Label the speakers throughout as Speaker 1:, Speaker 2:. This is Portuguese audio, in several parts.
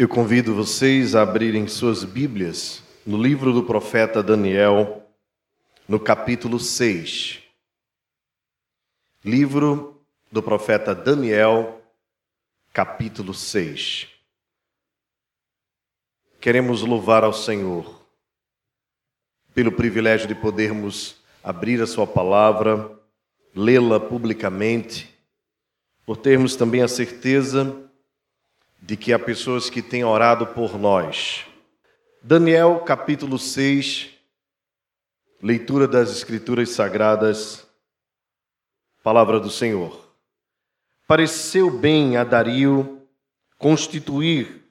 Speaker 1: Eu convido vocês a abrirem suas Bíblias no livro do profeta Daniel, no capítulo 6. Livro do profeta Daniel, capítulo 6. Queremos louvar ao Senhor pelo privilégio de podermos abrir a Sua palavra, lê-la publicamente, por termos também a certeza de que há pessoas que têm orado por nós. Daniel capítulo 6, leitura das Escrituras Sagradas, palavra do Senhor. Pareceu bem a Dario constituir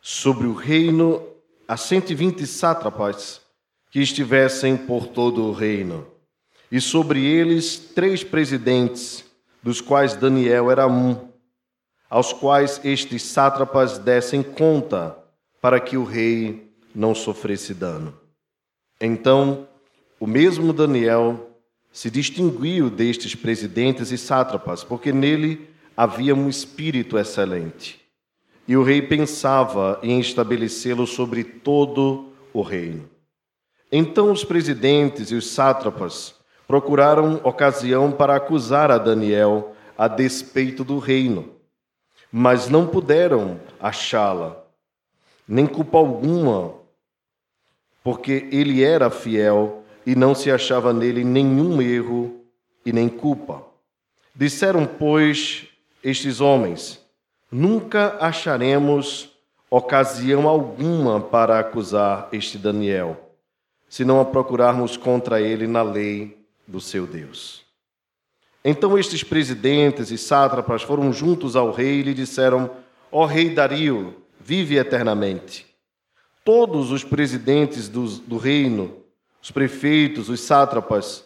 Speaker 1: sobre o reino a 120 sátrapas que estivessem por todo o reino, e sobre eles três presidentes, dos quais Daniel era um aos quais estes sátrapas dessem conta, para que o rei não sofresse dano. Então, o mesmo Daniel se distinguiu destes presidentes e sátrapas, porque nele havia um espírito excelente. E o rei pensava em estabelecê-lo sobre todo o reino. Então os presidentes e os sátrapas procuraram ocasião para acusar a Daniel a despeito do reino mas não puderam achá-la, nem culpa alguma, porque ele era fiel e não se achava nele nenhum erro e nem culpa. Disseram, pois, estes homens: Nunca acharemos ocasião alguma para acusar este Daniel, se não a procurarmos contra ele na lei do seu Deus. Então estes presidentes e sátrapas foram juntos ao rei e lhe disseram: Ó rei Dario, vive eternamente. Todos os presidentes do, do reino, os prefeitos, os sátrapas,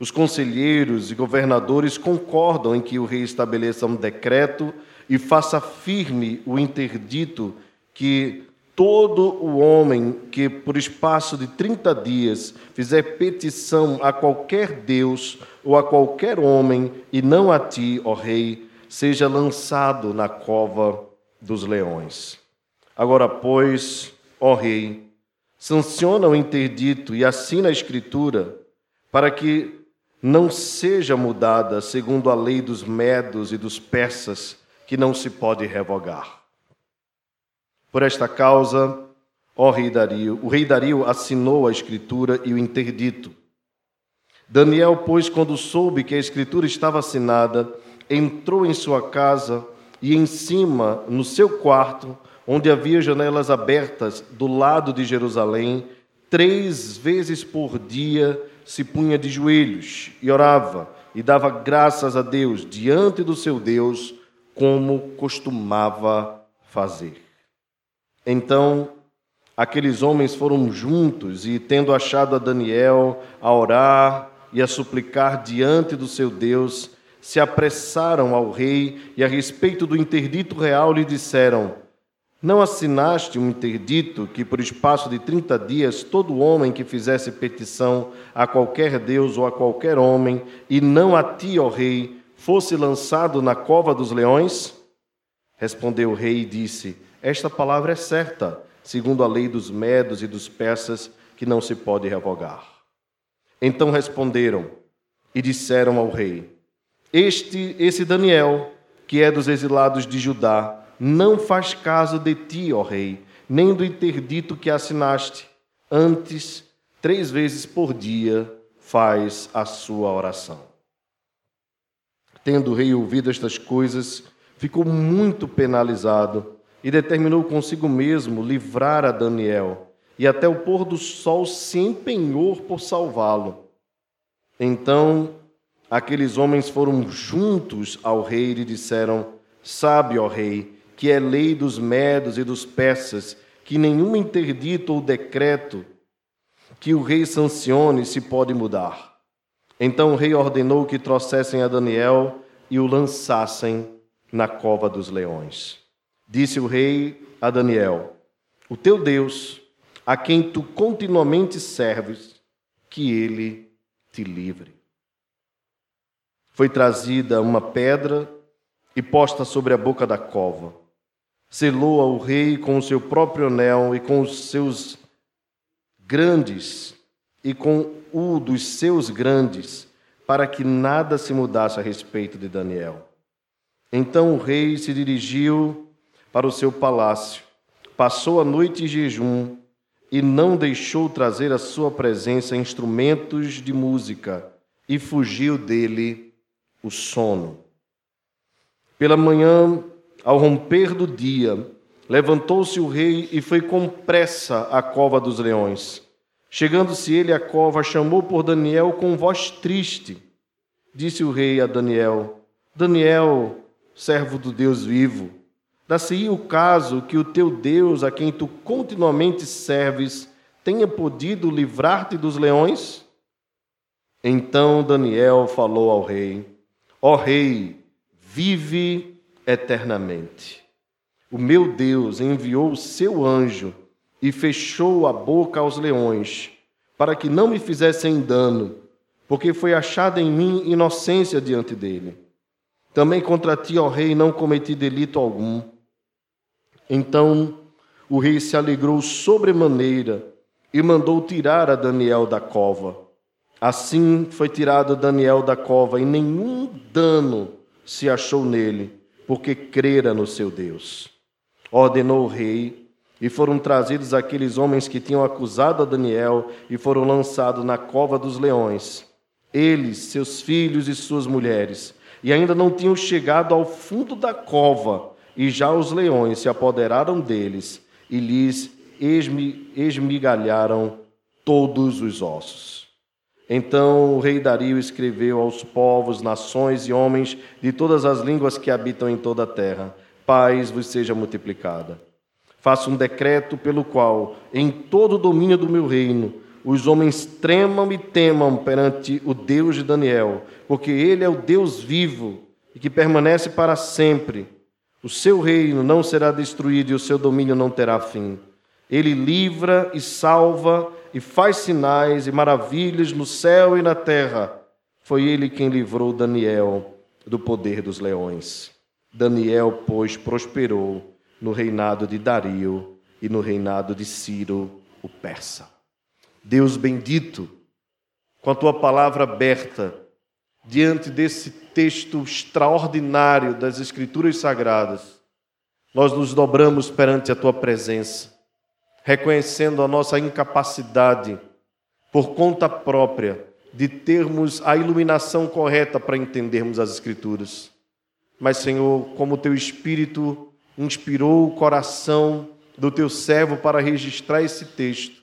Speaker 1: os conselheiros e governadores concordam em que o rei estabeleça um decreto e faça firme o interdito que Todo o homem que, por espaço de 30 dias, fizer petição a qualquer Deus ou a qualquer homem, e não a ti, ó Rei, seja lançado na cova dos leões. Agora, pois, ó Rei, sanciona o interdito e assina a Escritura, para que não seja mudada segundo a lei dos medos e dos persas, que não se pode revogar. Por esta causa, ó rei Dario, o rei Dario assinou a escritura e o interdito. Daniel, pois, quando soube que a escritura estava assinada, entrou em sua casa e em cima, no seu quarto, onde havia janelas abertas do lado de Jerusalém, três vezes por dia se punha de joelhos e orava e dava graças a Deus diante do seu Deus, como costumava fazer. Então aqueles homens foram juntos e, tendo achado a Daniel a orar e a suplicar diante do seu Deus, se apressaram ao rei e, a respeito do interdito real, lhe disseram: Não assinaste um interdito que, por espaço de trinta dias, todo homem que fizesse petição a qualquer Deus ou a qualquer homem, e não a ti, ó rei, fosse lançado na cova dos leões? Respondeu o rei e disse: esta palavra é certa, segundo a lei dos medos e dos persas, que não se pode revogar. Então responderam e disseram ao rei: Este, esse Daniel, que é dos exilados de Judá, não faz caso de ti, ó rei, nem do interdito que assinaste. Antes, três vezes por dia, faz a sua oração. Tendo o rei ouvido estas coisas, ficou muito penalizado e determinou consigo mesmo livrar a Daniel, e até o pôr do sol se empenhou por salvá-lo. Então aqueles homens foram juntos ao rei e disseram: Sabe, ó rei, que é lei dos medos e dos persas que nenhum interdito ou decreto que o rei sancione se pode mudar. Então o rei ordenou que trouxessem a Daniel e o lançassem na cova dos leões. Disse o rei a Daniel: O teu Deus, a quem tu continuamente serves, que ele te livre. Foi trazida uma pedra e posta sobre a boca da cova. Selou-a o rei com o seu próprio anel e com os seus grandes e com o dos seus grandes, para que nada se mudasse a respeito de Daniel. Então o rei se dirigiu para o seu palácio, passou a noite em jejum e não deixou trazer à sua presença instrumentos de música, e fugiu dele o sono. Pela manhã, ao romper do dia, levantou-se o rei e foi com pressa à cova dos leões. Chegando-se ele à cova, chamou por Daniel com voz triste. Disse o rei a Daniel: Daniel, servo do Deus vivo, dá-se o caso que o teu Deus, a quem tu continuamente serves, tenha podido livrar-te dos leões? Então Daniel falou ao rei: Ó rei, vive eternamente. O meu Deus enviou o seu anjo e fechou a boca aos leões, para que não me fizessem dano, porque foi achada em mim inocência diante dele. Também contra ti, ó rei, não cometi delito algum. Então o rei se alegrou sobremaneira e mandou tirar a Daniel da cova. Assim foi tirado Daniel da cova, e nenhum dano se achou nele, porque crera no seu Deus. Ordenou o rei e foram trazidos aqueles homens que tinham acusado a Daniel e foram lançados na cova dos leões. Eles, seus filhos e suas mulheres, e ainda não tinham chegado ao fundo da cova, e já os leões se apoderaram deles e lhes esmigalharam todos os ossos. Então o rei Dario escreveu aos povos, nações e homens de todas as línguas que habitam em toda a terra: Paz vos seja multiplicada. Faço um decreto pelo qual, em todo o domínio do meu reino, os homens tremam e temam perante o Deus de Daniel, porque ele é o Deus vivo e que permanece para sempre. O seu reino não será destruído e o seu domínio não terá fim. Ele livra e salva e faz sinais e maravilhas no céu e na terra. Foi ele quem livrou Daniel do poder dos leões. Daniel, pois, prosperou no reinado de Dario e no reinado de Ciro, o persa. Deus bendito, com a tua palavra aberta, diante desse texto extraordinário das Escrituras Sagradas, nós nos dobramos perante a tua presença, reconhecendo a nossa incapacidade, por conta própria, de termos a iluminação correta para entendermos as Escrituras. Mas, Senhor, como teu Espírito inspirou o coração do teu servo para registrar esse texto,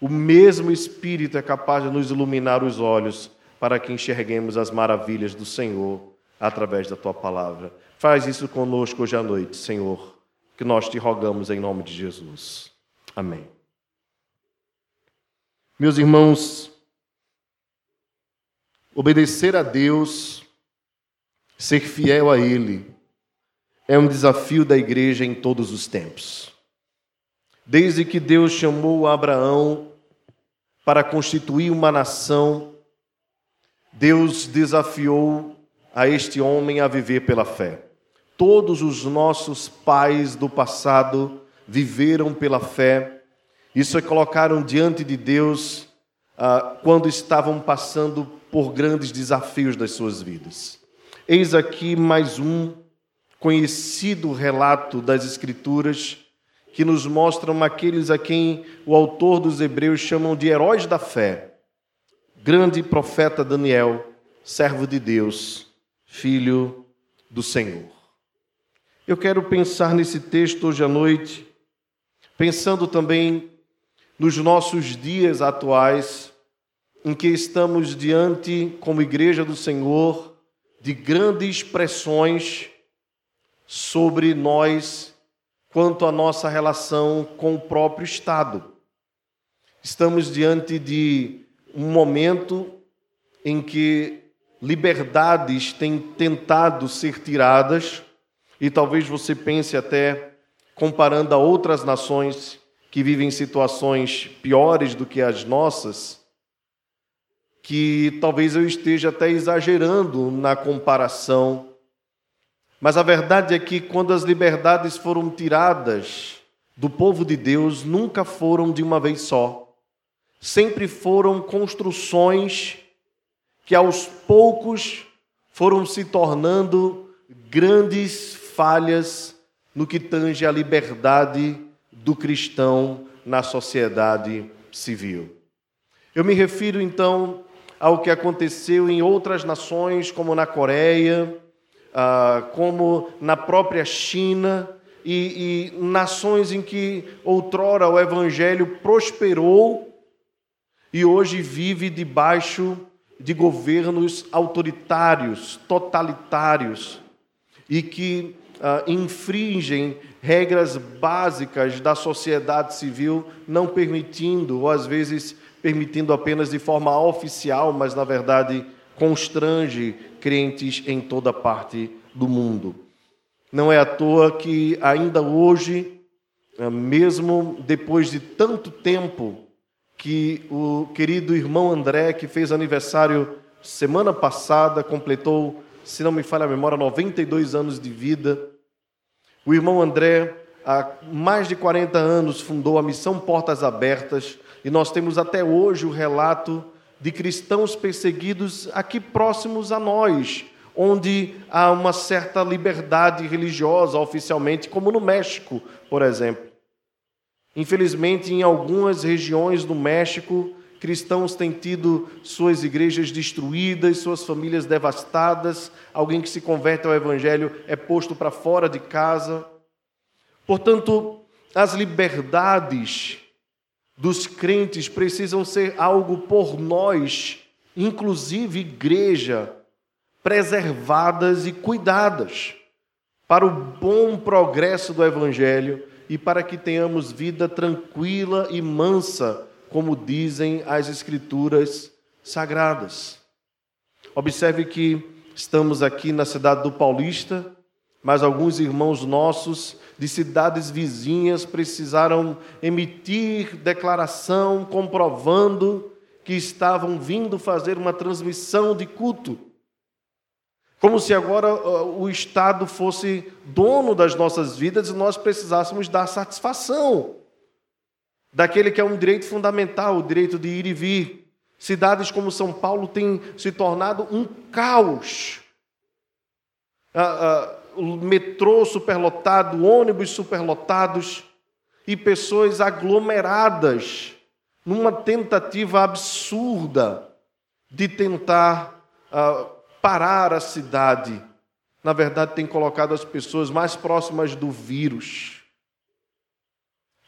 Speaker 1: o mesmo Espírito é capaz de nos iluminar os olhos para que enxerguemos as maravilhas do Senhor através da tua palavra. Faz isso conosco hoje à noite, Senhor, que nós te rogamos em nome de Jesus. Amém. Meus irmãos, obedecer a Deus, ser fiel a Ele, é um desafio da igreja em todos os tempos. Desde que Deus chamou Abraão para constituir uma nação, Deus desafiou a este homem a viver pela fé. Todos os nossos pais do passado viveram pela fé, isso é colocaram diante de Deus ah, quando estavam passando por grandes desafios das suas vidas. Eis aqui mais um conhecido relato das Escrituras que nos mostram aqueles a quem o autor dos Hebreus chamam de heróis da fé. Grande profeta Daniel, servo de Deus, filho do Senhor. Eu quero pensar nesse texto hoje à noite, pensando também nos nossos dias atuais, em que estamos diante, como Igreja do Senhor, de grandes pressões sobre nós quanto à nossa relação com o próprio Estado. Estamos diante de um momento em que liberdades têm tentado ser tiradas, e talvez você pense até comparando a outras nações que vivem situações piores do que as nossas, que talvez eu esteja até exagerando na comparação. Mas a verdade é que quando as liberdades foram tiradas do povo de Deus, nunca foram de uma vez só. Sempre foram construções que aos poucos foram se tornando grandes falhas no que tange à liberdade do cristão na sociedade civil. Eu me refiro então ao que aconteceu em outras nações, como na Coreia, ah, como na própria China, e, e nações em que outrora o evangelho prosperou e hoje vive debaixo de governos autoritários, totalitários, e que uh, infringem regras básicas da sociedade civil, não permitindo, ou às vezes permitindo apenas de forma oficial, mas na verdade constrange crentes em toda parte do mundo. Não é à toa que ainda hoje, ah, mesmo depois de tanto tempo, que o querido irmão André, que fez aniversário semana passada, completou, se não me falha a memória, 92 anos de vida. O irmão André, há mais de 40 anos, fundou a Missão Portas Abertas e nós temos até hoje o relato de cristãos perseguidos aqui próximos a nós, onde há uma certa liberdade religiosa oficialmente, como no México, por exemplo. Infelizmente, em algumas regiões do México, cristãos têm tido suas igrejas destruídas, suas famílias devastadas, alguém que se converte ao Evangelho é posto para fora de casa. Portanto, as liberdades dos crentes precisam ser algo por nós, inclusive igreja, preservadas e cuidadas para o bom progresso do Evangelho e para que tenhamos vida tranquila e mansa, como dizem as Escrituras sagradas. Observe que estamos aqui na cidade do Paulista, mas alguns irmãos nossos de cidades vizinhas precisaram emitir declaração comprovando que estavam vindo fazer uma transmissão de culto. Como se agora o Estado fosse dono das nossas vidas e nós precisássemos dar satisfação daquele que é um direito fundamental, o direito de ir e vir. Cidades como São Paulo têm se tornado um caos. Uh, o metrô superlotado, ônibus superlotados e pessoas aglomeradas numa tentativa absurda de tentar uh, parar a cidade, na verdade, tem colocado as pessoas mais próximas do vírus.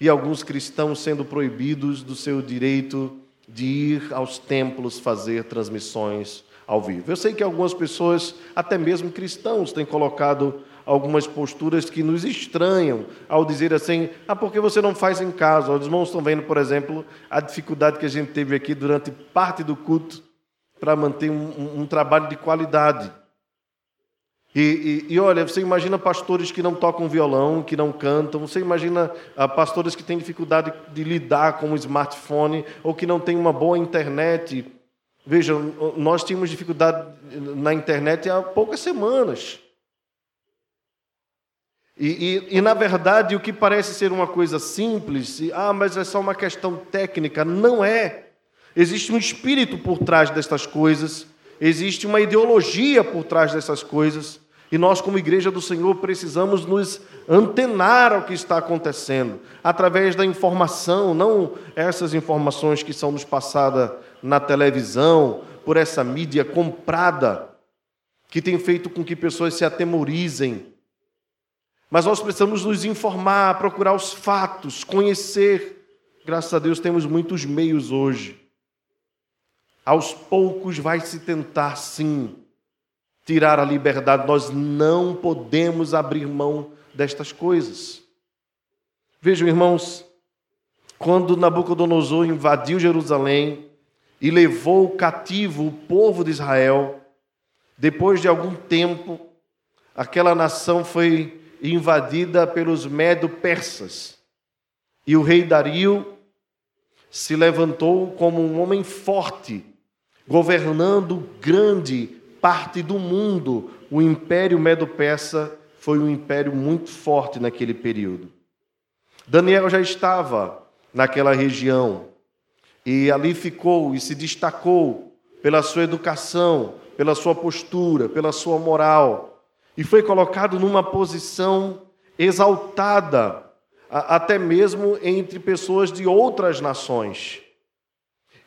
Speaker 1: E alguns cristãos sendo proibidos do seu direito de ir aos templos fazer transmissões ao vivo. Eu sei que algumas pessoas, até mesmo cristãos, têm colocado algumas posturas que nos estranham ao dizer assim: ah, por que você não faz em casa? Os irmãos estão vendo, por exemplo, a dificuldade que a gente teve aqui durante parte do culto para manter um, um, trabalho de qualidade. E, e, e, olha, você imagina pastores que não tocam violão, que não cantam, você imagina ah, pastores que têm dificuldade de lidar com o smartphone ou que não têm uma boa internet. Veja, nós tínhamos dificuldade na internet há poucas semanas. E, e, e, na verdade, o que parece ser uma coisa simples, ah, mas é só uma questão técnica, não é. Existe um espírito por trás destas coisas, existe uma ideologia por trás dessas coisas, e nós, como igreja do Senhor, precisamos nos antenar ao que está acontecendo, através da informação, não essas informações que são nos passadas na televisão, por essa mídia comprada, que tem feito com que pessoas se atemorizem. Mas nós precisamos nos informar, procurar os fatos, conhecer. Graças a Deus temos muitos meios hoje aos poucos vai se tentar sim tirar a liberdade. Nós não podemos abrir mão destas coisas. Vejam, irmãos, quando Nabucodonosor invadiu Jerusalém e levou cativo o povo de Israel, depois de algum tempo, aquela nação foi invadida pelos medo-persas. E o rei Dario se levantou como um homem forte, governando grande parte do mundo. O império medo-persa foi um império muito forte naquele período. Daniel já estava naquela região e ali ficou e se destacou pela sua educação, pela sua postura, pela sua moral e foi colocado numa posição exaltada, até mesmo entre pessoas de outras nações.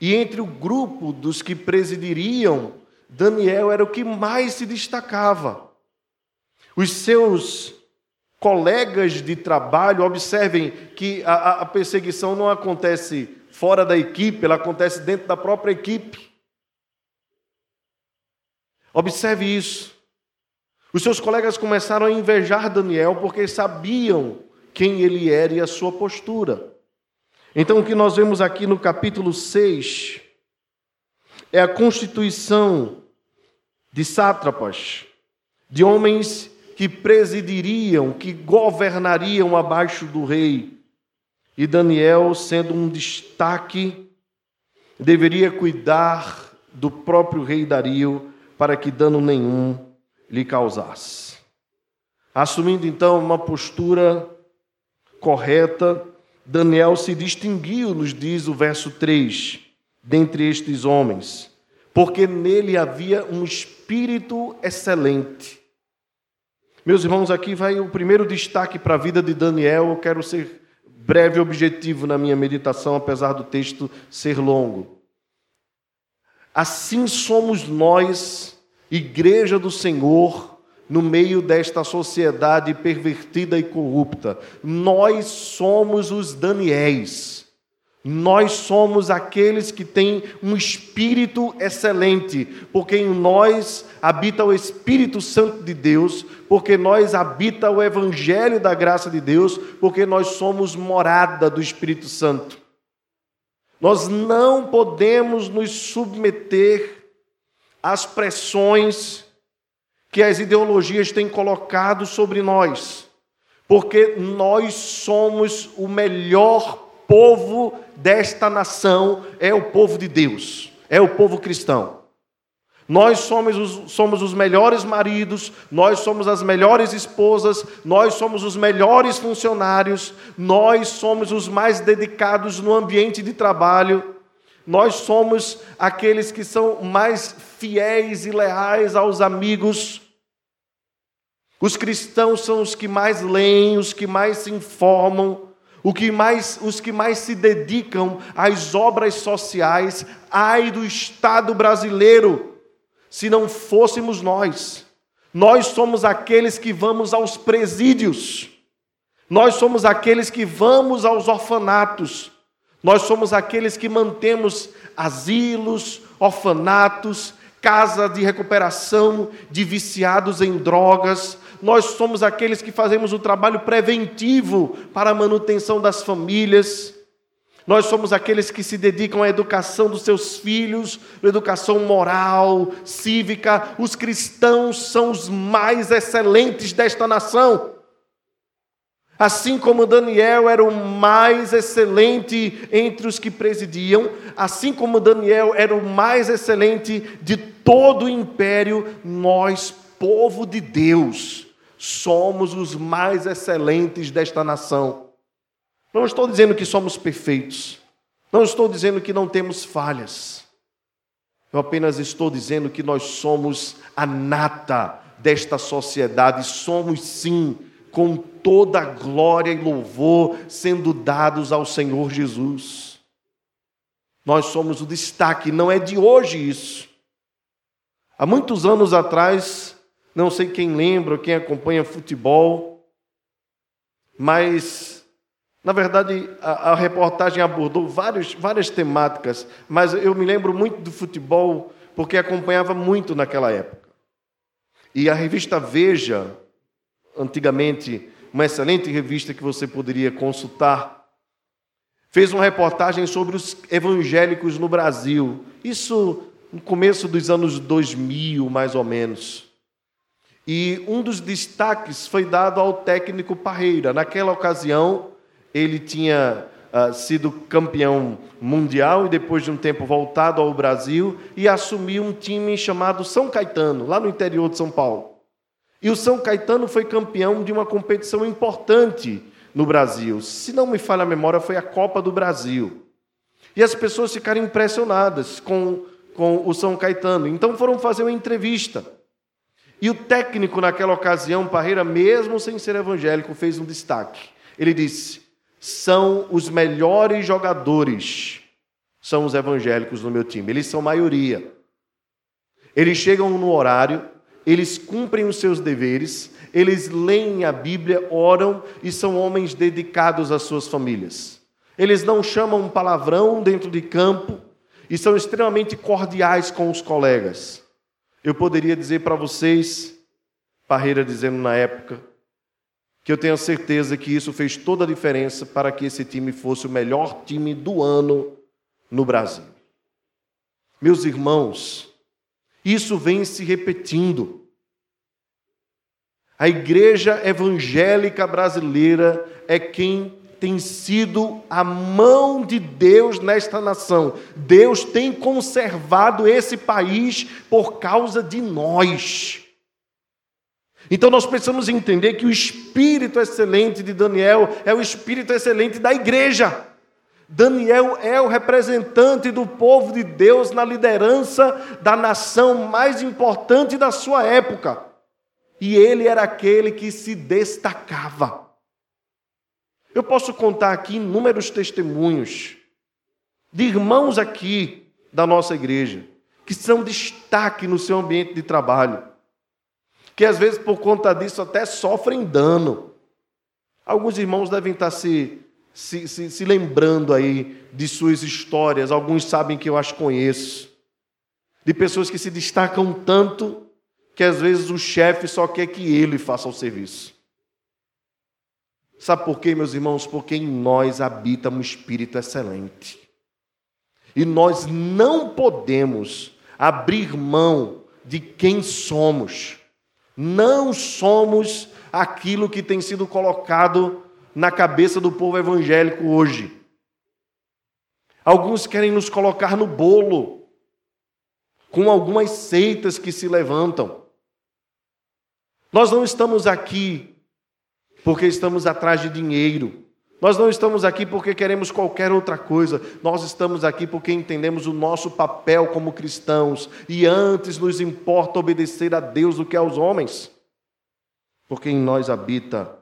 Speaker 1: E entre o grupo dos que presidiriam, Daniel era o que mais se destacava. Os seus colegas de trabalho, observem que a, a perseguição não acontece fora da equipe, ela acontece dentro da própria equipe. Observe isso. Os seus colegas começaram a invejar Daniel porque sabiam quem ele era e a sua postura. Então, o que nós vemos aqui no capítulo 6 é a constituição de sátrapas, de homens que presidiriam, que governariam abaixo do rei. E Daniel, sendo um destaque, deveria cuidar do próprio rei Dario para que dano nenhum lhe causasse. Assumindo então uma postura correta, Daniel se distinguiu, nos diz o verso 3, dentre estes homens, porque nele havia um espírito excelente meus irmãos, aqui vai o primeiro destaque para a vida de Daniel. Eu quero ser breve e objetivo na minha meditação, apesar do texto ser longo. Assim somos nós, igreja do Senhor, no meio desta sociedade pervertida e corrupta. Nós somos os Daniéis. Nós somos aqueles que têm um espírito excelente, porque em nós habita o Espírito Santo de Deus, porque nós habita o evangelho da graça de Deus, porque nós somos morada do Espírito Santo. Nós não podemos nos submeter às pressões que as ideologias têm colocado sobre nós, porque nós somos o melhor povo desta nação é o povo de Deus, é o povo cristão. Nós somos os, somos os melhores maridos, nós somos as melhores esposas, nós somos os melhores funcionários, nós somos os mais dedicados no ambiente de trabalho, nós somos aqueles que são mais fiéis e leais aos amigos. Os cristãos são os que mais leem, os que mais se informam, o que mais, os que mais se dedicam às obras sociais, ai do Estado brasileiro, se não fôssemos nós. Nós somos aqueles que vamos aos presídios, nós somos aqueles que vamos aos orfanatos, nós somos aqueles que mantemos asilos, orfanatos, casa de recuperação de viciados em drogas, nós somos aqueles que fazemos o trabalho preventivo para a manutenção das famílias. Nós somos aqueles que se dedicam à educação dos seus filhos, educação moral, cívica. Os cristãos são os mais excelentes desta nação. Assim como Daniel era o mais excelente entre os que presidiam, assim como Daniel era o mais excelente de todo o império, nós, povo de Deus, somos os mais excelentes desta nação. Não estou dizendo que somos perfeitos, não estou dizendo que não temos falhas, eu apenas estou dizendo que nós somos a nata desta sociedade, somos sim, com toda a glória e louvor sendo dados ao Senhor Jesus. Nós somos o destaque, não é de hoje isso. Há muitos anos atrás, não sei quem lembra, quem acompanha futebol, mas, na verdade, a, a reportagem abordou vários, várias temáticas, mas eu me lembro muito do futebol porque acompanhava muito naquela época. E a revista Veja, antigamente uma excelente revista que você poderia consultar, fez uma reportagem sobre os evangélicos no Brasil. Isso no começo dos anos 2000, mais ou menos. E um dos destaques foi dado ao técnico Parreira. Naquela ocasião, ele tinha uh, sido campeão mundial e depois de um tempo voltado ao Brasil e assumiu um time chamado São Caetano, lá no interior de São Paulo. E o São Caetano foi campeão de uma competição importante no Brasil. Se não me falha a memória, foi a Copa do Brasil. E as pessoas ficaram impressionadas com, com o São Caetano. Então foram fazer uma entrevista. E o técnico, naquela ocasião, Parreira, mesmo sem ser evangélico, fez um destaque. Ele disse: são os melhores jogadores, são os evangélicos no meu time. Eles são maioria. Eles chegam no horário, eles cumprem os seus deveres, eles leem a Bíblia, oram e são homens dedicados às suas famílias. Eles não chamam um palavrão dentro de campo e são extremamente cordiais com os colegas. Eu poderia dizer para vocês, Parreira dizendo na época, que eu tenho certeza que isso fez toda a diferença para que esse time fosse o melhor time do ano no Brasil. Meus irmãos, isso vem se repetindo. A igreja evangélica brasileira é quem tem sido a mão de Deus nesta nação. Deus tem conservado esse país por causa de nós. Então nós precisamos entender que o espírito excelente de Daniel é o espírito excelente da igreja. Daniel é o representante do povo de Deus na liderança da nação mais importante da sua época. E ele era aquele que se destacava. Eu posso contar aqui inúmeros testemunhos de irmãos aqui da nossa igreja que são destaque no seu ambiente de trabalho, que às vezes por conta disso até sofrem dano. Alguns irmãos devem estar se, se, se, se lembrando aí de suas histórias, alguns sabem que eu as conheço, de pessoas que se destacam tanto que às vezes o chefe só quer que ele faça o serviço. Sabe por quê, meus irmãos? Porque em nós habita um espírito excelente. E nós não podemos abrir mão de quem somos. Não somos aquilo que tem sido colocado na cabeça do povo evangélico hoje. Alguns querem nos colocar no bolo, com algumas seitas que se levantam. Nós não estamos aqui porque estamos atrás de dinheiro. Nós não estamos aqui porque queremos qualquer outra coisa. Nós estamos aqui porque entendemos o nosso papel como cristãos e antes nos importa obedecer a Deus do que aos homens. Porque em nós habita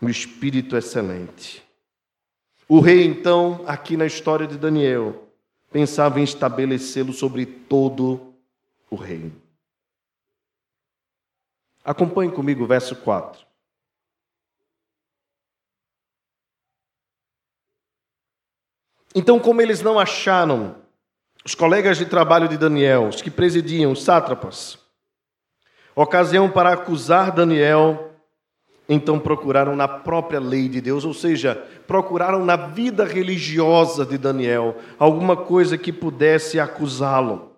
Speaker 1: o Espírito excelente. O rei, então, aqui na história de Daniel, pensava em estabelecê-lo sobre todo o reino. Acompanhe comigo o verso 4. Então, como eles não acharam os colegas de trabalho de Daniel, os que presidiam, os sátrapas, ocasião para acusar Daniel, então procuraram na própria lei de Deus, ou seja, procuraram na vida religiosa de Daniel alguma coisa que pudesse acusá-lo.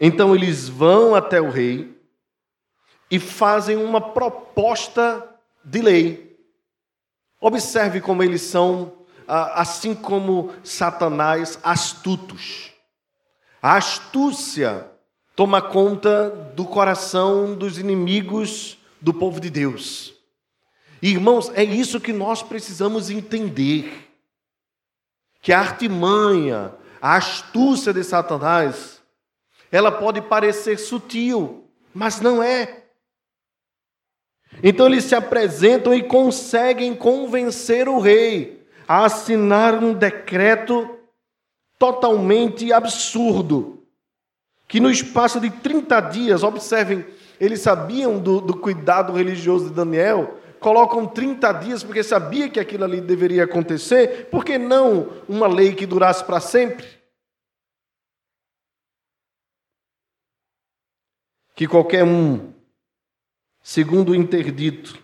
Speaker 1: Então eles vão até o rei e fazem uma proposta de lei. Observe como eles são assim como Satanás, astutos. A astúcia toma conta do coração dos inimigos do povo de Deus. Irmãos, é isso que nós precisamos entender. Que a artimanha, a astúcia de Satanás, ela pode parecer sutil, mas não é. Então eles se apresentam e conseguem convencer o rei a assinar um decreto totalmente absurdo, que no espaço de 30 dias, observem, eles sabiam do, do cuidado religioso de Daniel, colocam 30 dias porque sabia que aquilo ali deveria acontecer, por que não uma lei que durasse para sempre? Que qualquer um, segundo o interdito,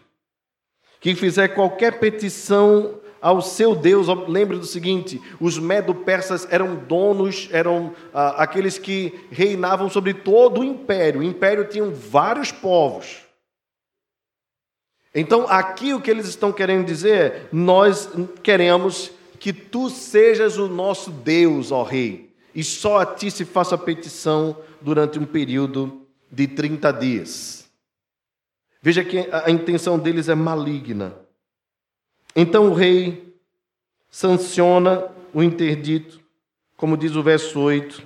Speaker 1: que fizer qualquer petição ao seu Deus, lembre do seguinte: os medo-persas eram donos, eram ah, aqueles que reinavam sobre todo o império. O império tinha vários povos. Então, aqui o que eles estão querendo dizer é: nós queremos que tu sejas o nosso Deus, ó Rei, e só a ti se faça petição durante um período de 30 dias. Veja que a intenção deles é maligna. Então o rei sanciona o interdito, como diz o verso 8.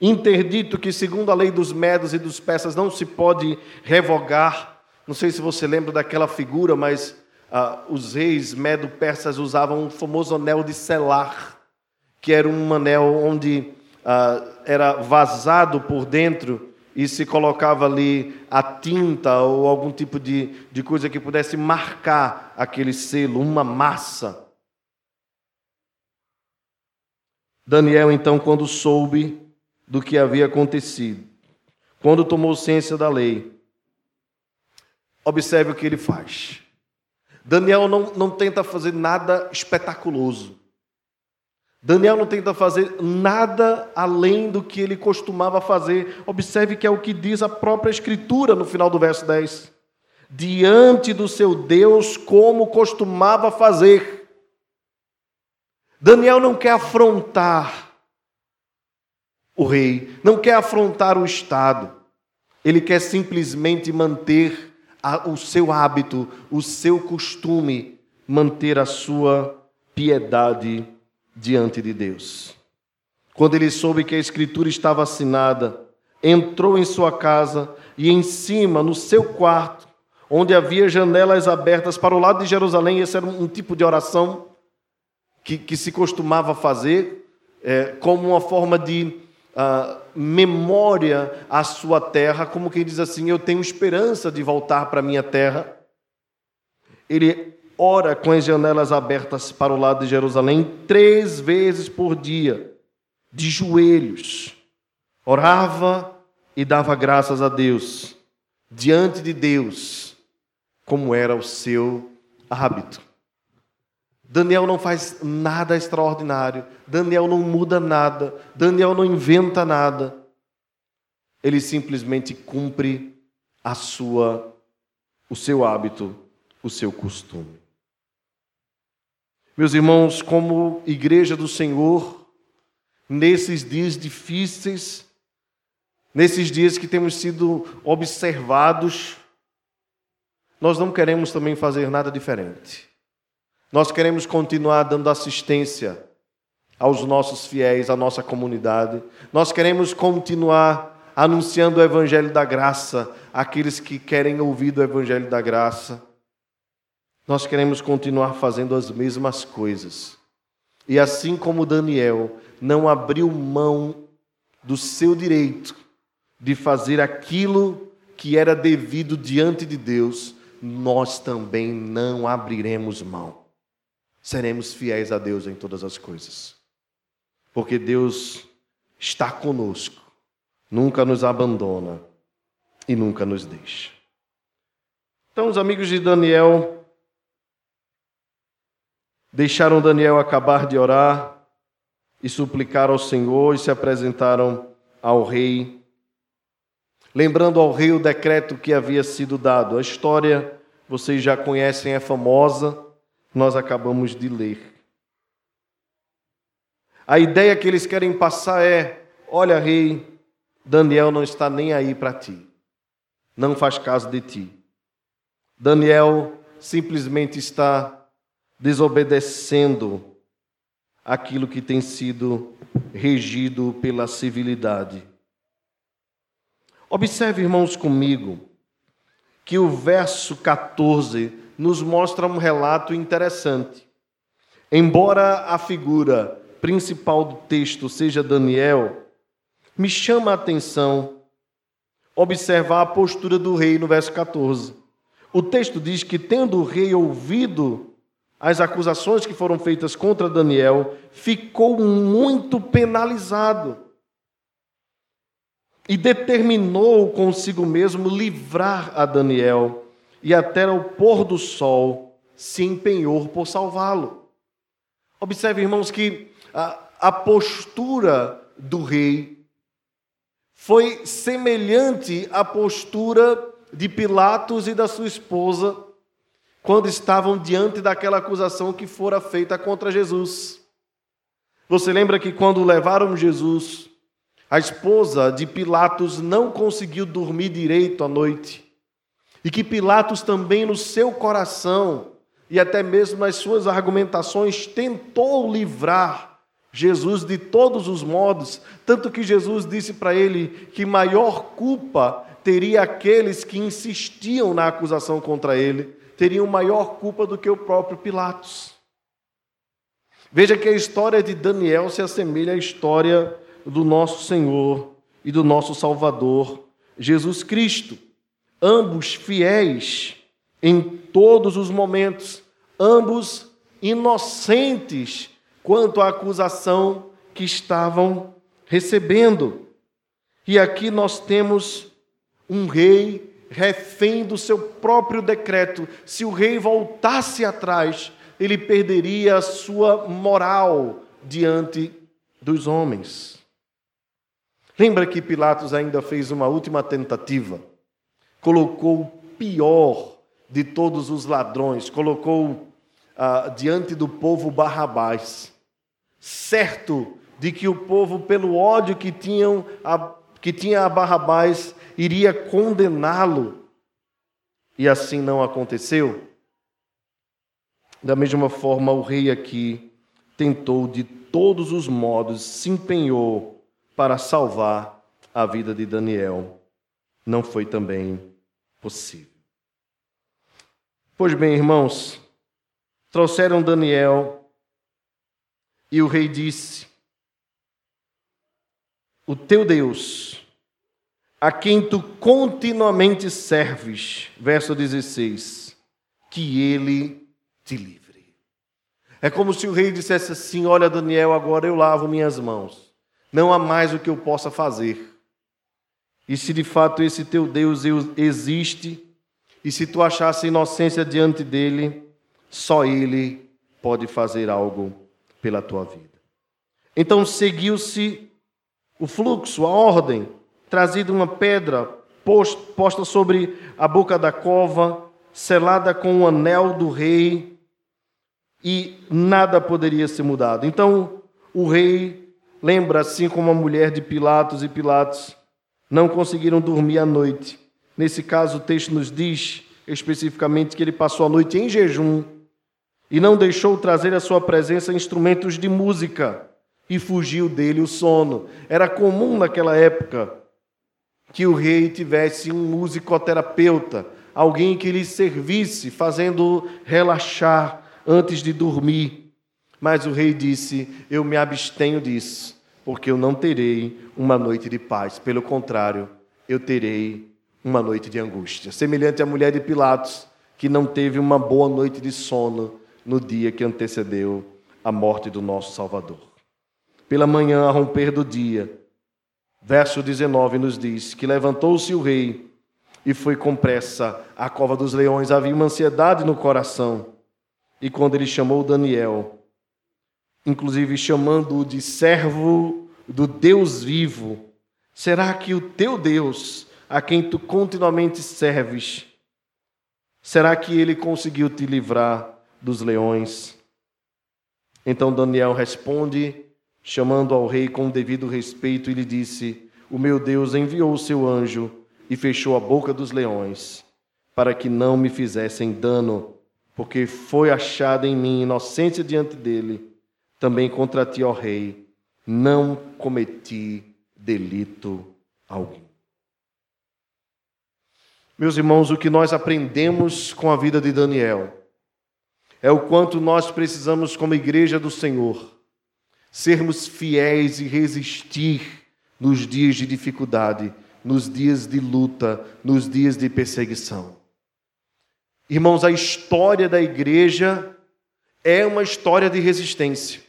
Speaker 1: Interdito que, segundo a lei dos medos e dos persas, não se pode revogar. Não sei se você lembra daquela figura, mas ah, os reis medo-persas usavam um famoso anel de selar, que era um anel onde ah, era vazado por dentro e se colocava ali a tinta ou algum tipo de, de coisa que pudesse marcar aquele selo, uma massa. Daniel, então, quando soube do que havia acontecido, quando tomou ciência da lei, observe o que ele faz. Daniel não, não tenta fazer nada espetaculoso. Daniel não tenta fazer nada além do que ele costumava fazer. Observe que é o que diz a própria Escritura no final do verso 10. Diante do seu Deus, como costumava fazer. Daniel não quer afrontar o rei, não quer afrontar o Estado. Ele quer simplesmente manter o seu hábito, o seu costume, manter a sua piedade diante de Deus. Quando ele soube que a escritura estava assinada, entrou em sua casa e em cima, no seu quarto, onde havia janelas abertas para o lado de Jerusalém, esse era um tipo de oração que, que se costumava fazer, é, como uma forma de uh, memória à sua terra, como quem diz assim: Eu tenho esperança de voltar para a minha terra. Ele ora com as janelas abertas para o lado de Jerusalém três vezes por dia, de joelhos. Orava e dava graças a Deus, diante de Deus, como era o seu hábito. Daniel não faz nada extraordinário, Daniel não muda nada, Daniel não inventa nada. Ele simplesmente cumpre a sua o seu hábito, o seu costume. Meus irmãos, como igreja do Senhor, nesses dias difíceis, nesses dias que temos sido observados, nós não queremos também fazer nada diferente. Nós queremos continuar dando assistência aos nossos fiéis, à nossa comunidade. Nós queremos continuar anunciando o Evangelho da graça àqueles que querem ouvir o Evangelho da graça. Nós queremos continuar fazendo as mesmas coisas. E assim como Daniel não abriu mão do seu direito de fazer aquilo que era devido diante de Deus, nós também não abriremos mão. Seremos fiéis a Deus em todas as coisas. Porque Deus está conosco, nunca nos abandona e nunca nos deixa. Então, os amigos de Daniel Deixaram Daniel acabar de orar e suplicar ao Senhor e se apresentaram ao rei, lembrando ao rei o decreto que havia sido dado. A história vocês já conhecem, é famosa, nós acabamos de ler. A ideia que eles querem passar é: olha, rei, Daniel não está nem aí para ti, não faz caso de ti. Daniel simplesmente está desobedecendo aquilo que tem sido regido pela civilidade. Observe, irmãos, comigo, que o verso 14 nos mostra um relato interessante. Embora a figura principal do texto seja Daniel, me chama a atenção observar a postura do rei no verso 14. O texto diz que, tendo o rei ouvido as acusações que foram feitas contra Daniel, ficou muito penalizado e determinou consigo mesmo livrar a Daniel e até o pôr do sol se empenhou por salvá-lo. Observe, irmãos, que a, a postura do rei foi semelhante à postura de Pilatos e da sua esposa quando estavam diante daquela acusação que fora feita contra Jesus. Você lembra que quando levaram Jesus, a esposa de Pilatos não conseguiu dormir direito à noite. E que Pilatos também no seu coração e até mesmo nas suas argumentações tentou livrar Jesus de todos os modos, tanto que Jesus disse para ele que maior culpa teria aqueles que insistiam na acusação contra ele, teriam maior culpa do que o próprio Pilatos. Veja que a história de Daniel se assemelha à história do nosso Senhor e do nosso Salvador, Jesus Cristo. Ambos fiéis em todos os momentos, ambos inocentes quanto à acusação que estavam recebendo. E aqui nós temos um rei refém do seu próprio decreto. Se o rei voltasse atrás, ele perderia a sua moral diante dos homens. Lembra que Pilatos ainda fez uma última tentativa? Colocou o pior de todos os ladrões, colocou ah, diante do povo Barrabás, certo de que o povo, pelo ódio que, tinham a, que tinha a Barrabás, iria condená-lo. E assim não aconteceu. Da mesma forma, o rei aqui tentou de todos os modos, se empenhou para salvar a vida de Daniel. Não foi também possível. Pois bem, irmãos, trouxeram Daniel e o rei disse: O teu Deus a quem tu continuamente serves, verso 16, que ele te livre. É como se o rei dissesse assim: Olha, Daniel, agora eu lavo minhas mãos, não há mais o que eu possa fazer. E se de fato esse teu Deus existe, e se tu achasse inocência diante dele, só ele pode fazer algo pela tua vida. Então seguiu-se o fluxo, a ordem trazido uma pedra posta sobre a boca da cova, selada com o anel do rei, e nada poderia ser mudado. Então o rei lembra, assim como a mulher de Pilatos e Pilatos, não conseguiram dormir à noite. Nesse caso, o texto nos diz especificamente que ele passou a noite em jejum e não deixou trazer à sua presença instrumentos de música e fugiu dele o sono. Era comum naquela época que o rei tivesse um musicoterapeuta, alguém que lhe servisse, fazendo relaxar antes de dormir. Mas o rei disse: Eu me abstenho disso, porque eu não terei uma noite de paz. Pelo contrário, eu terei uma noite de angústia. Semelhante à mulher de Pilatos, que não teve uma boa noite de sono no dia que antecedeu a morte do nosso Salvador. Pela manhã, a romper do dia, Verso 19 nos diz que levantou-se o rei e foi com pressa à cova dos leões. Havia uma ansiedade no coração. E quando ele chamou Daniel, inclusive chamando-o de servo do Deus vivo, será que o teu Deus, a quem tu continuamente serves, será que ele conseguiu te livrar dos leões? Então Daniel responde chamando ao rei com devido respeito, e lhe disse: O meu Deus enviou o seu anjo e fechou a boca dos leões, para que não me fizessem dano, porque foi achada em mim inocência diante dele. Também contra ti, ó rei, não cometi delito algum. Meus irmãos, o que nós aprendemos com a vida de Daniel é o quanto nós precisamos, como igreja do Senhor, sermos fiéis e resistir nos dias de dificuldade, nos dias de luta, nos dias de perseguição. Irmãos, a história da igreja é uma história de resistência.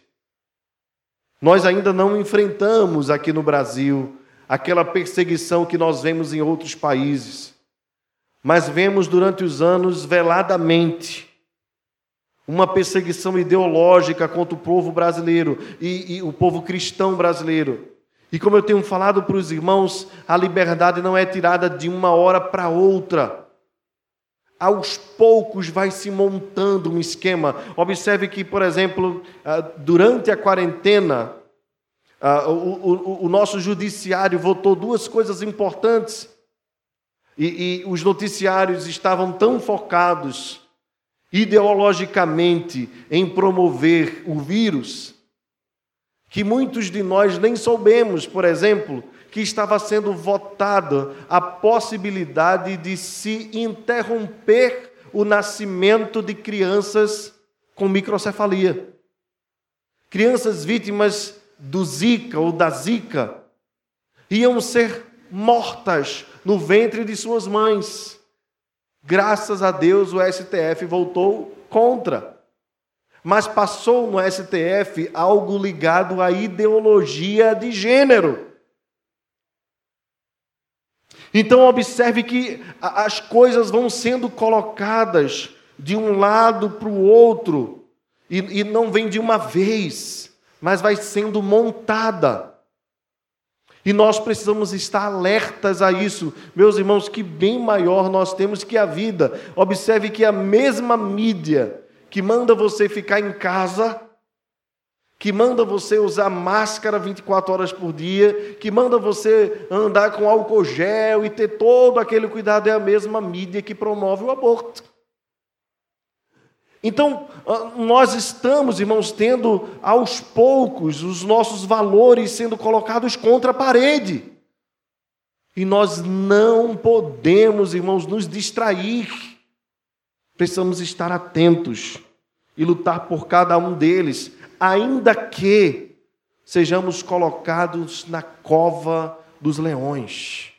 Speaker 1: Nós ainda não enfrentamos aqui no Brasil aquela perseguição que nós vemos em outros países. mas vemos durante os anos veladamente uma perseguição ideológica contra o povo brasileiro e, e o povo cristão brasileiro. E como eu tenho falado para os irmãos, a liberdade não é tirada de uma hora para outra. Aos poucos vai se montando um esquema. Observe que, por exemplo, ah, durante a quarentena, ah, o, nosso judiciário votou duas coisas importantes. E, e os noticiários estavam tão focados ideologicamente em promover o vírus, que muitos de nós nem soubemos, por exemplo, que estava sendo votada a possibilidade de se interromper o nascimento de crianças com microcefalia. Crianças vítimas do Zika ou da Zika iam ser mortas no ventre de suas mães. Graças a Deus o STF voltou contra. Mas passou no STF algo ligado à ideologia de gênero. Então, observe que as coisas vão sendo colocadas de um lado para o outro, e, não vem de uma vez, mas vai sendo montada. E nós precisamos estar alertas a isso, meus irmãos, que bem maior nós temos que a vida. Observe que a mesma mídia que manda você ficar em casa, que manda você usar máscara 24 horas por dia, que manda você andar com álcool gel e ter todo aquele cuidado, é a mesma mídia que promove o aborto. Então, ah, nós estamos, irmãos, tendo aos poucos os nossos valores sendo colocados contra a parede. E nós não podemos, irmãos, nos distrair. Precisamos estar atentos e lutar por cada um deles, ainda que sejamos colocados na cova dos leões.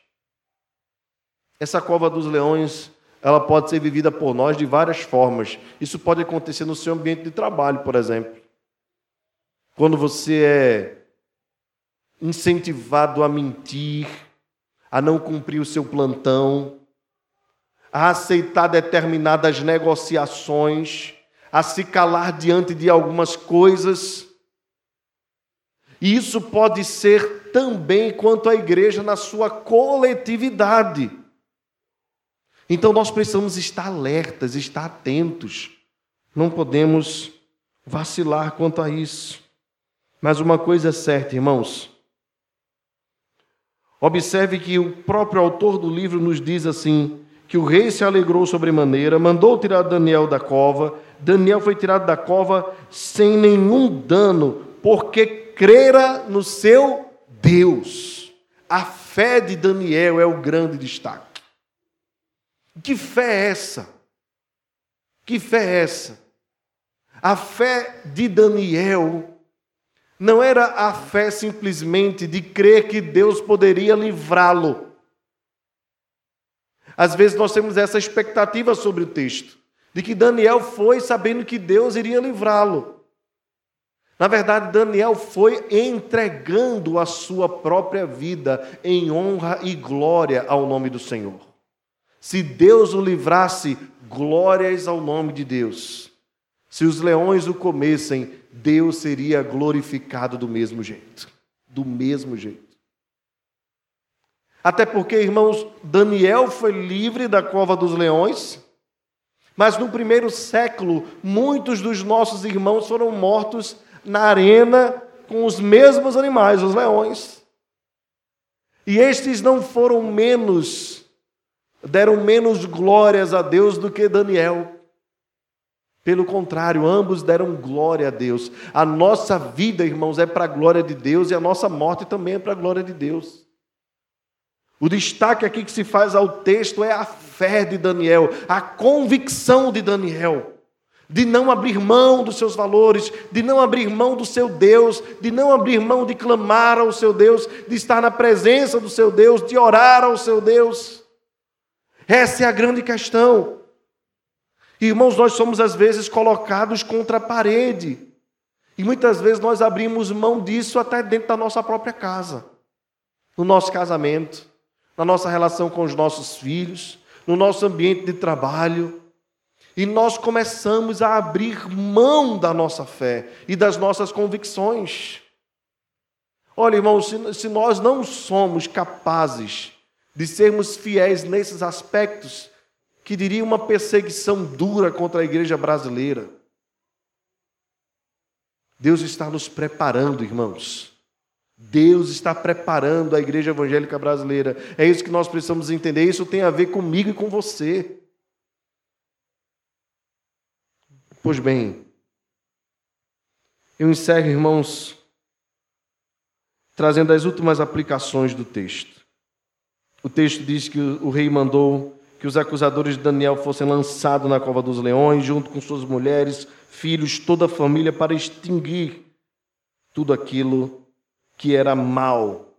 Speaker 1: Essa cova dos leões ela pode ser vivida por nós de várias formas. Isso pode acontecer no seu ambiente de trabalho, por exemplo. Quando você é incentivado a mentir, a não cumprir o seu plantão, a aceitar determinadas negociações, a se calar diante de algumas coisas. E isso pode ser também quanto à igreja na sua coletividade. Então nós precisamos estar alertas, estar atentos. Não podemos vacilar quanto a isso. Mas uma coisa é certa, irmãos. Observe que o próprio autor do livro nos diz assim: que o rei se alegrou sobremaneira, mandou tirar Daniel da cova. Daniel foi tirado da cova sem nenhum dano, porque crera no seu Deus. A fé de Daniel é o grande destaque. Que fé é essa? Que fé é essa? A fé de Daniel não era a fé simplesmente de crer que Deus poderia livrá-lo. Às vezes nós temos essa expectativa sobre o texto, de que Daniel foi sabendo que Deus iria livrá-lo. Na verdade, Daniel foi entregando a sua própria vida em honra e glória ao nome do Senhor. Se Deus o livrasse, glórias ao nome de Deus. Se os leões o comessem, Deus seria glorificado do mesmo jeito. Do mesmo jeito. Até porque, irmãos, Daniel foi livre da cova dos leões, mas no primeiro século, muitos dos nossos irmãos foram mortos na arena com os mesmos animais, os leões. E estes não foram menos deram menos glórias a Deus do que Daniel. Pelo contrário, ambos deram glória a Deus. A nossa vida, irmãos, é para a glória de Deus e a nossa morte também é para a glória de Deus. O destaque aqui que se faz ao texto é a fé de Daniel, a convicção de Daniel, de não abrir mão dos seus valores, de não abrir mão do seu Deus, de não abrir mão de clamar ao seu Deus, de estar na presença do seu Deus, de orar ao seu Deus. Essa é a grande questão. Irmãos, nós somos às vezes colocados contra a parede. E muitas vezes nós abrimos mão disso até dentro da nossa própria casa, no nosso casamento, na nossa relação com os nossos filhos, no nosso ambiente de trabalho. E nós começamos a abrir mão da nossa fé e das nossas convicções. Olha, irmãos, se, nós não somos capazes de sermos fiéis nesses aspectos, que diria uma perseguição dura contra a igreja brasileira. Deus está nos preparando, irmãos. Deus está preparando a igreja evangélica brasileira. É isso que nós precisamos entender. Isso tem a ver comigo e com você. Pois bem, eu encerro, irmãos, trazendo as últimas aplicações do texto. O texto diz que o rei mandou que os acusadores de Daniel fossem lançados na cova dos leões, junto com suas mulheres, filhos, toda a família, para extinguir tudo aquilo que era mal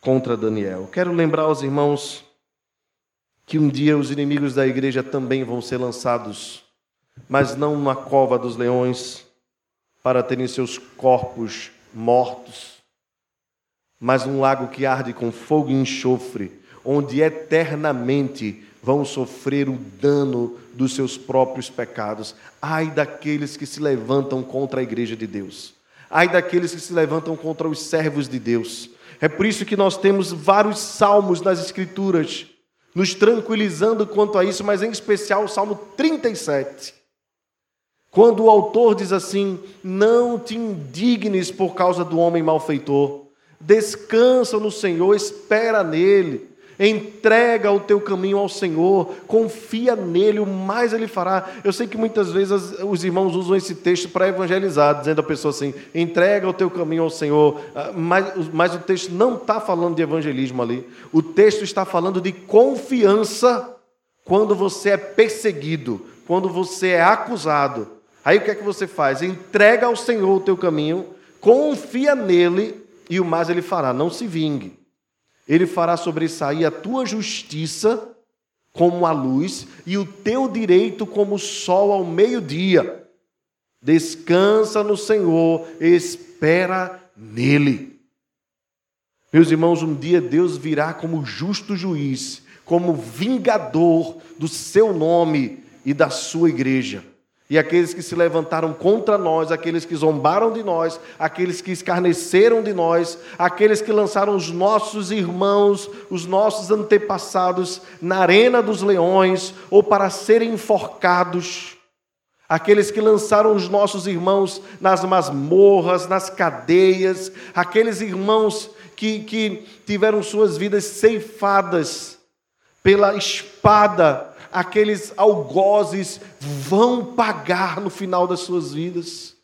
Speaker 1: contra Daniel. Quero lembrar aos irmãos que um dia os inimigos da igreja também vão ser lançados, mas não na cova dos leões, para terem seus corpos mortos, mas um lago que arde com fogo e enxofre, onde eternamente vão sofrer o dano dos seus próprios pecados. Ai daqueles que se levantam contra a igreja de Deus. Ai daqueles que se levantam contra os servos de Deus. É por isso que nós temos vários salmos nas Escrituras, nos tranquilizando quanto a isso, mas em especial o Salmo 37. Quando o autor diz assim: Não te indignes por causa do homem malfeitor, descansa no Senhor, espera nele. Entrega o teu caminho ao Senhor, confia nele, o mais ele fará. Eu sei que muitas vezes os irmãos usam esse texto para evangelizar, dizendo à pessoa assim: entrega o teu caminho ao Senhor. Ah, mas, mas o texto não está falando de evangelismo ali. O texto está falando de confiança quando você é perseguido, quando você é acusado. Aí o que é que você faz? Entrega ao Senhor o teu caminho, confia nele e o mais ele fará. Não se vingue. Ele fará sobressair a tua justiça como a luz e o teu direito como o sol ao meio-dia. Descansa no Senhor, espera nele. Meus irmãos, um dia Deus virá como justo juiz, como vingador do seu nome e da sua igreja. E aqueles que se levantaram contra nós, aqueles que zombaram de nós, aqueles que escarneceram de nós, aqueles que lançaram os nossos irmãos, os nossos antepassados na arena dos leões ou para serem enforcados, aqueles que lançaram os nossos irmãos nas masmorras, nas cadeias, aqueles irmãos que, que tiveram suas vidas ceifadas pela espada aqueles algozes vão pagar no final das suas vidas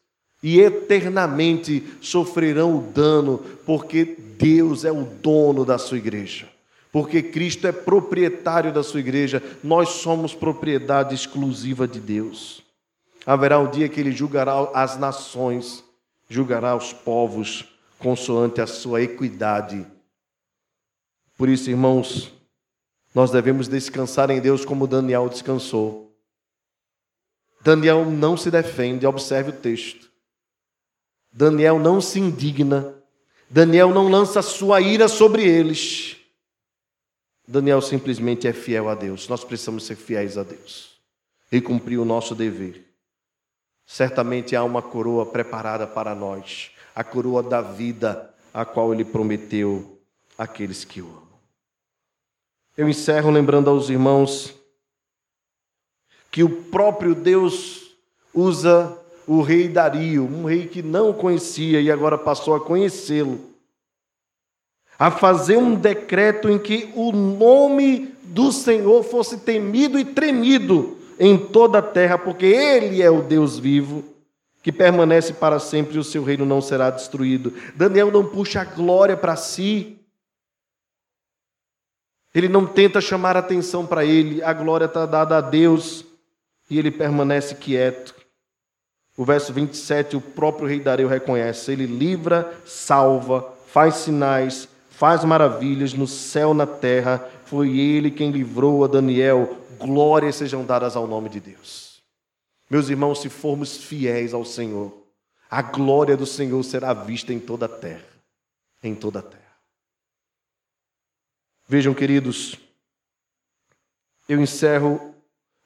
Speaker 1: e eternamente sofrerão o dano, porque Deus é o dono da sua igreja. Porque Cristo é proprietário da sua igreja, nós somos propriedade exclusiva de Deus. Haverá um dia que ele julgará as nações, julgará os povos consoante a sua equidade. Por isso, irmãos, nós devemos descansar em Deus como Daniel descansou. Daniel não se defende, observe o texto. Daniel não se indigna. Daniel não lança sua ira sobre eles. Daniel simplesmente é fiel a Deus. Nós precisamos ser fiéis a Deus e cumprir o nosso dever. Certamente há uma coroa preparada para nós, a coroa da vida, a qual ele prometeu àqueles que o amam. Eu encerro lembrando aos irmãos que o próprio Deus usa o rei Dario, um rei que não conhecia e agora passou a conhecê-lo, a fazer um decreto em que o nome do Senhor fosse temido e tremido em toda a terra, porque Ele é o Deus vivo que permanece para sempre e o seu reino não será destruído. Daniel não puxa a glória para si, ele não tenta chamar atenção para ele, a glória está dada a Deus e ele permanece quieto. O verso 27, o próprio rei Dareu reconhece: ele livra, salva, faz sinais, faz maravilhas no céu, na terra. Foi ele quem livrou a Daniel. Glórias sejam dadas ao nome de Deus. Meus irmãos, se formos fiéis ao Senhor, a glória do Senhor será vista em toda a terra. Em toda a terra. Vejam, queridos, eu encerro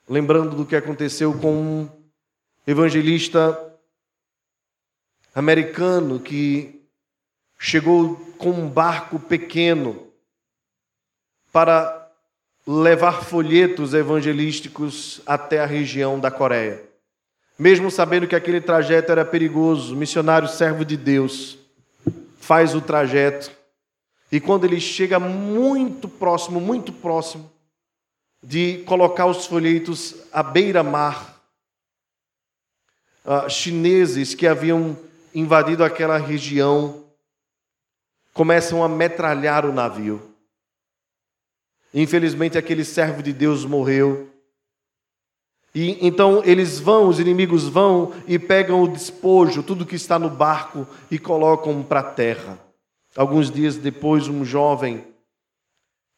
Speaker 1: lembrando do que aconteceu com um evangelista americano que chegou com um barco pequeno para levar folhetos evangelísticos até a região da Coreia. Mesmo sabendo que aquele trajeto era perigoso, missionário servo de Deus faz o trajeto e quando ele chega muito próximo, muito próximo de colocar os folhetos à beira-mar, uh, chineses que haviam invadido aquela região começam a metralhar o navio. Infelizmente, aquele servo de Deus morreu. E então eles vão, os inimigos vão e pegam o despojo, tudo que está no barco e colocam para a terra. Alguns dias depois, um jovem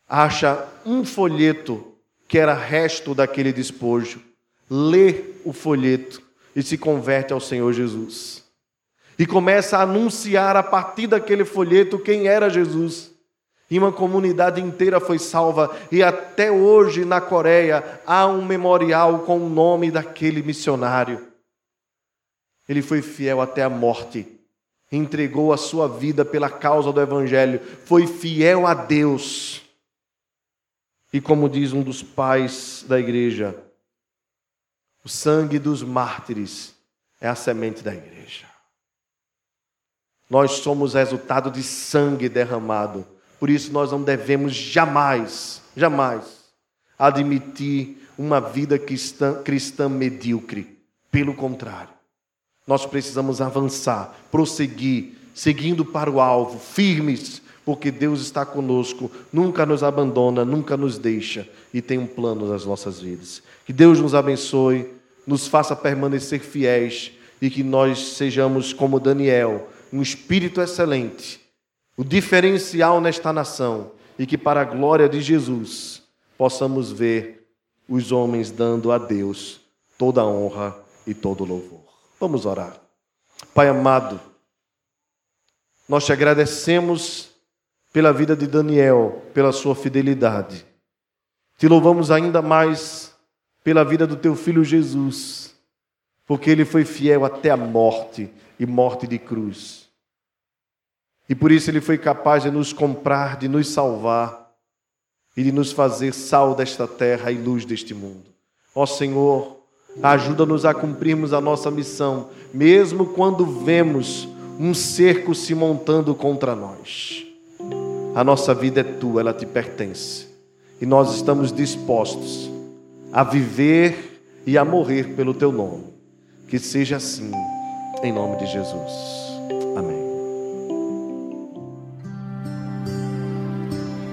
Speaker 1: acha um folheto que era resto daquele despojo, lê o folheto e se converte ao Senhor Jesus. E começa a anunciar a partir daquele folheto quem era Jesus. E uma comunidade inteira foi salva, e até hoje na Coreia há um memorial com o nome daquele missionário. Ele foi fiel até a morte entregou a sua vida pela causa do Evangelho, foi fiel a Deus. E como diz um dos pais da igreja, o sangue dos mártires é a semente da igreja. Nós somos resultado de sangue derramado. Por isso nós não devemos jamais, jamais admitir uma vida cristã, cristã medíocre. Pelo contrário, nós precisamos avançar, prosseguir, seguindo para o alvo, firmes, porque Deus está conosco, nunca nos abandona, nunca nos deixa e tem um plano nas nossas vidas. Que Deus nos abençoe, nos faça permanecer fiéis e que nós sejamos como Daniel, um espírito excelente, o diferencial nesta nação e que para a glória de Jesus possamos ver os homens dando a Deus toda a honra e todo o louvor. Vamos orar. Pai amado, nós te agradecemos pela vida de Daniel, pela sua fidelidade. Te louvamos ainda mais pela vida do teu filho Jesus, porque ele foi fiel até a morte e morte de cruz. E por isso ele foi capaz de nos comprar, de nos salvar e de nos fazer sal desta terra e luz deste mundo. Ó Senhor, Ajuda-nos a cumprirmos a nossa missão, mesmo quando vemos um cerco se montando contra nós. A nossa vida é tua, ela te pertence. E nós estamos dispostos a viver e a morrer pelo teu nome. Que seja assim, em nome de Jesus. Amém.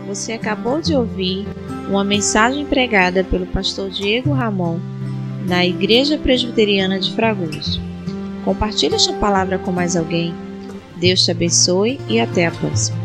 Speaker 2: Você acabou de ouvir uma mensagem pregada pelo pastor Diego Ramon na Igreja Presbiteriana de Fragoso. Compartilhe esta palavra com mais alguém. Deus te abençoe e até a próxima.